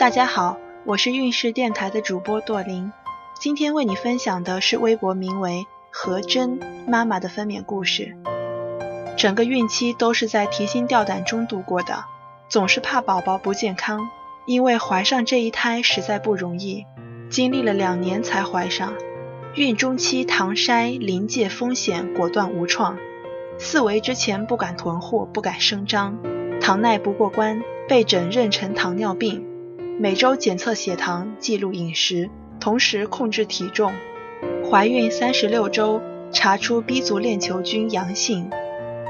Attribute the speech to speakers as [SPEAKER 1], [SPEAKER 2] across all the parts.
[SPEAKER 1] 大家好，我是运势电台的主播朵琳，今天为你分享的是微博名为何真妈妈的分娩故事。整个孕期都是在提心吊胆中度过的，总是怕宝宝不健康，因为怀上这一胎实在不容易，经历了两年才怀上。孕中期糖筛临界风险，果断无创。四维之前不敢囤货，不敢声张，糖耐不过关，被诊妊娠糖尿病。每周检测血糖，记录饮食，同时控制体重。怀孕三十六周，查出 B 族链球菌阳性，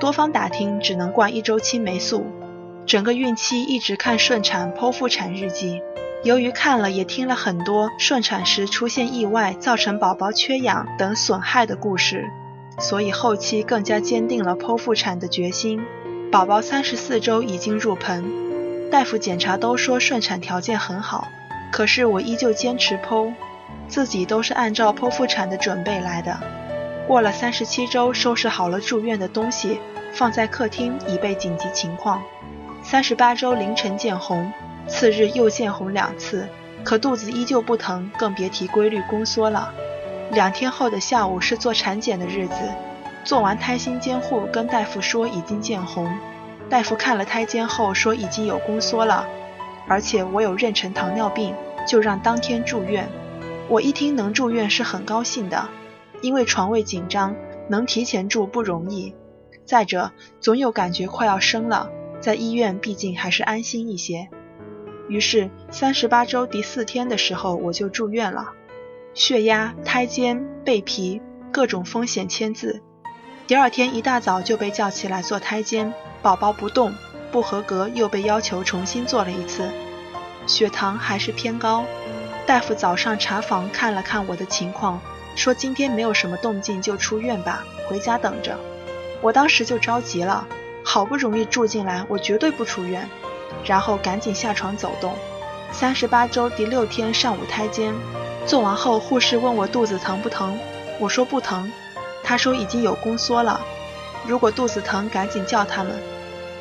[SPEAKER 1] 多方打听只能灌一周青霉素。整个孕期一直看顺产、剖腹产日记，由于看了也听了很多顺产时出现意外，造成宝宝缺氧等损害的故事，所以后期更加坚定了剖腹产的决心。宝宝三十四周已经入盆。大夫检查都说顺产条件很好，可是我依旧坚持剖，自己都是按照剖腹产的准备来的。过了三十七周，收拾好了住院的东西，放在客厅以备紧急情况。三十八周凌晨见红，次日又见红两次，可肚子依旧不疼，更别提规律宫缩了。两天后的下午是做产检的日子，做完胎心监护，跟大夫说已经见红。大夫看了胎监后说已经有宫缩了，而且我有妊娠糖尿病，就让当天住院。我一听能住院是很高兴的，因为床位紧张，能提前住不容易。再者，总有感觉快要生了，在医院毕竟还是安心一些。于是三十八周第四天的时候我就住院了，血压、胎监、背皮各种风险签字。第二天一大早就被叫起来做胎监。宝宝不动，不合格，又被要求重新做了一次，血糖还是偏高。大夫早上查房看了看我的情况，说今天没有什么动静，就出院吧，回家等着。我当时就着急了，好不容易住进来，我绝对不出院。然后赶紧下床走动。三十八周第六天上午胎监，做完后护士问我肚子疼不疼，我说不疼，他说已经有宫缩了。如果肚子疼，赶紧叫他们。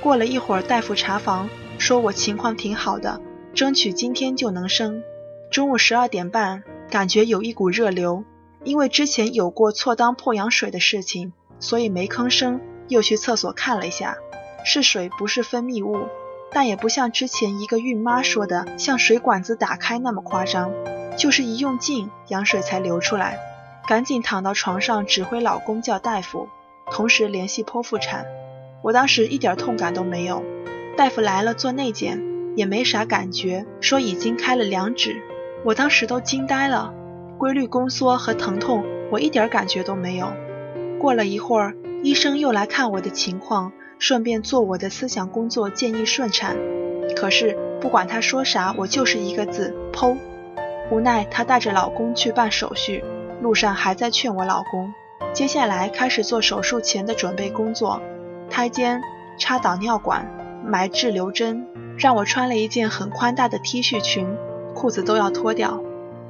[SPEAKER 1] 过了一会儿，大夫查房，说我情况挺好的，争取今天就能生。中午十二点半，感觉有一股热流，因为之前有过错当破羊水的事情，所以没吭声。又去厕所看了一下，是水，不是分泌物，但也不像之前一个孕妈说的像水管子打开那么夸张，就是一用劲，羊水才流出来。赶紧躺到床上，指挥老公叫大夫。同时联系剖腹产，我当时一点痛感都没有。大夫来了做内检，也没啥感觉，说已经开了两指。我当时都惊呆了，规律宫缩和疼痛我一点感觉都没有。过了一会儿，医生又来看我的情况，顺便做我的思想工作，建议顺产。可是不管他说啥，我就是一个字剖。无奈她带着老公去办手续，路上还在劝我老公。接下来开始做手术前的准备工作，胎监、插导尿管、埋滞留针，让我穿了一件很宽大的 T 恤裙，裤子都要脱掉，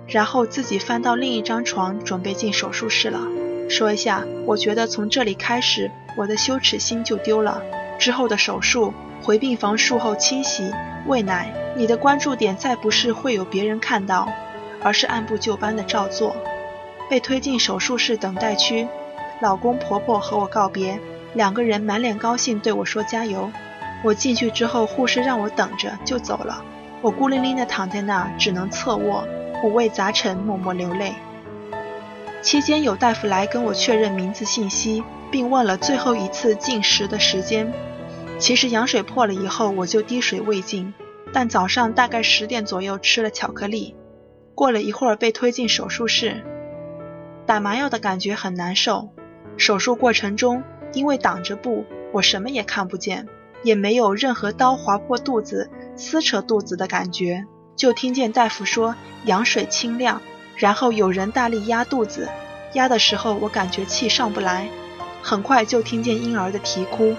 [SPEAKER 1] 然后自己翻到另一张床，准备进手术室了。说一下，我觉得从这里开始，我的羞耻心就丢了。之后的手术，回病房术后清洗、喂奶，你的关注点再不是会有别人看到，而是按部就班的照做。被推进手术室等待区，老公婆婆和我告别，两个人满脸高兴对我说加油。我进去之后，护士让我等着就走了，我孤零零的躺在那，只能侧卧，五味杂陈，默默流泪。期间有大夫来跟我确认名字信息，并问了最后一次进食的时间。其实羊水破了以后，我就滴水未进，但早上大概十点左右吃了巧克力。过了一会儿被推进手术室。打麻药的感觉很难受。手术过程中，因为挡着布，我什么也看不见，也没有任何刀划破肚子、撕扯肚子的感觉。就听见大夫说羊水清亮，然后有人大力压肚子，压的时候我感觉气上不来。很快就听见婴儿的啼哭，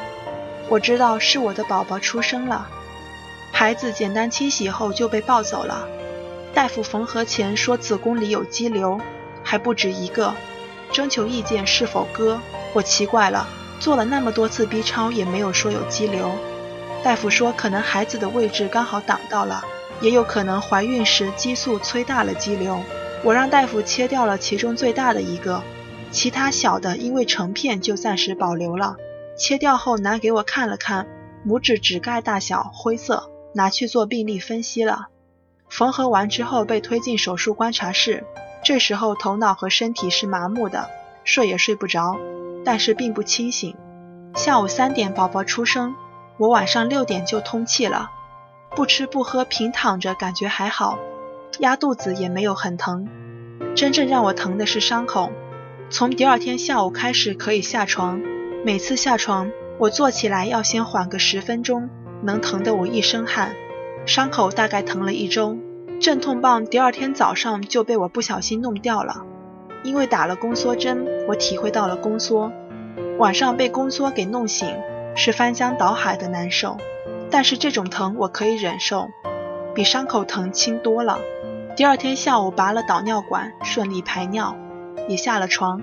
[SPEAKER 1] 我知道是我的宝宝出生了。孩子简单清洗后就被抱走了。大夫缝合前说子宫里有肌瘤。还不止一个，征求意见是否割？我奇怪了，做了那么多次 B 超也没有说有肌瘤。大夫说可能孩子的位置刚好挡到了，也有可能怀孕时激素催大了肌瘤。我让大夫切掉了其中最大的一个，其他小的因为成片就暂时保留了。切掉后拿给我看了看，拇指指盖大小，灰色，拿去做病例分析了。缝合完之后被推进手术观察室，这时候头脑和身体是麻木的，睡也睡不着，但是并不清醒。下午三点宝宝出生，我晚上六点就通气了，不吃不喝平躺着感觉还好。压肚子也没有很疼，真正让我疼的是伤口。从第二天下午开始可以下床，每次下床我坐起来要先缓个十分钟，能疼得我一身汗。伤口大概疼了一周，镇痛棒第二天早上就被我不小心弄掉了，因为打了宫缩针，我体会到了宫缩。晚上被宫缩给弄醒，是翻江倒海的难受，但是这种疼我可以忍受，比伤口疼轻多了。第二天下午拔了导尿管，顺利排尿，也下了床。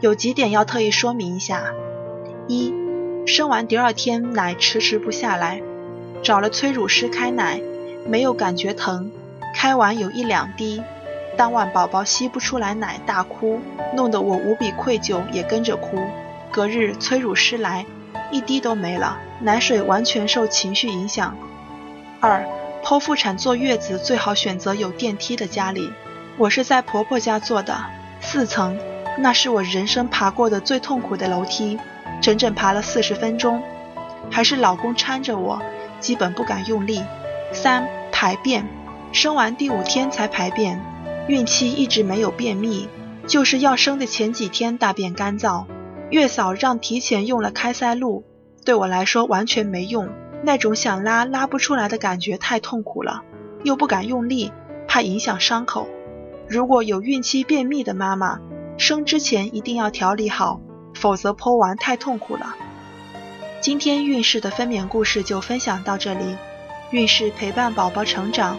[SPEAKER 1] 有几点要特意说明一下：一，生完第二天奶迟迟不下来，找了催乳师开奶，没有感觉疼，开完有一两滴，当晚宝宝吸不出来奶大哭，弄得我无比愧疚，也跟着哭。隔日催乳师来，一滴都没了，奶水完全受情绪影响。二。剖腹产坐月子最好选择有电梯的家里。我是在婆婆家做的，四层，那是我人生爬过的最痛苦的楼梯，整整爬了四十分钟，还是老公搀着我，基本不敢用力。三排便，生完第五天才排便，孕期一直没有便秘，就是要生的前几天大便干燥，月嫂让提前用了开塞露，对我来说完全没用。那种想拉拉不出来的感觉太痛苦了，又不敢用力，怕影响伤口。如果有孕期便秘的妈妈，生之前一定要调理好，否则剖完太痛苦了。今天孕氏的分娩故事就分享到这里，孕氏陪伴宝宝成长，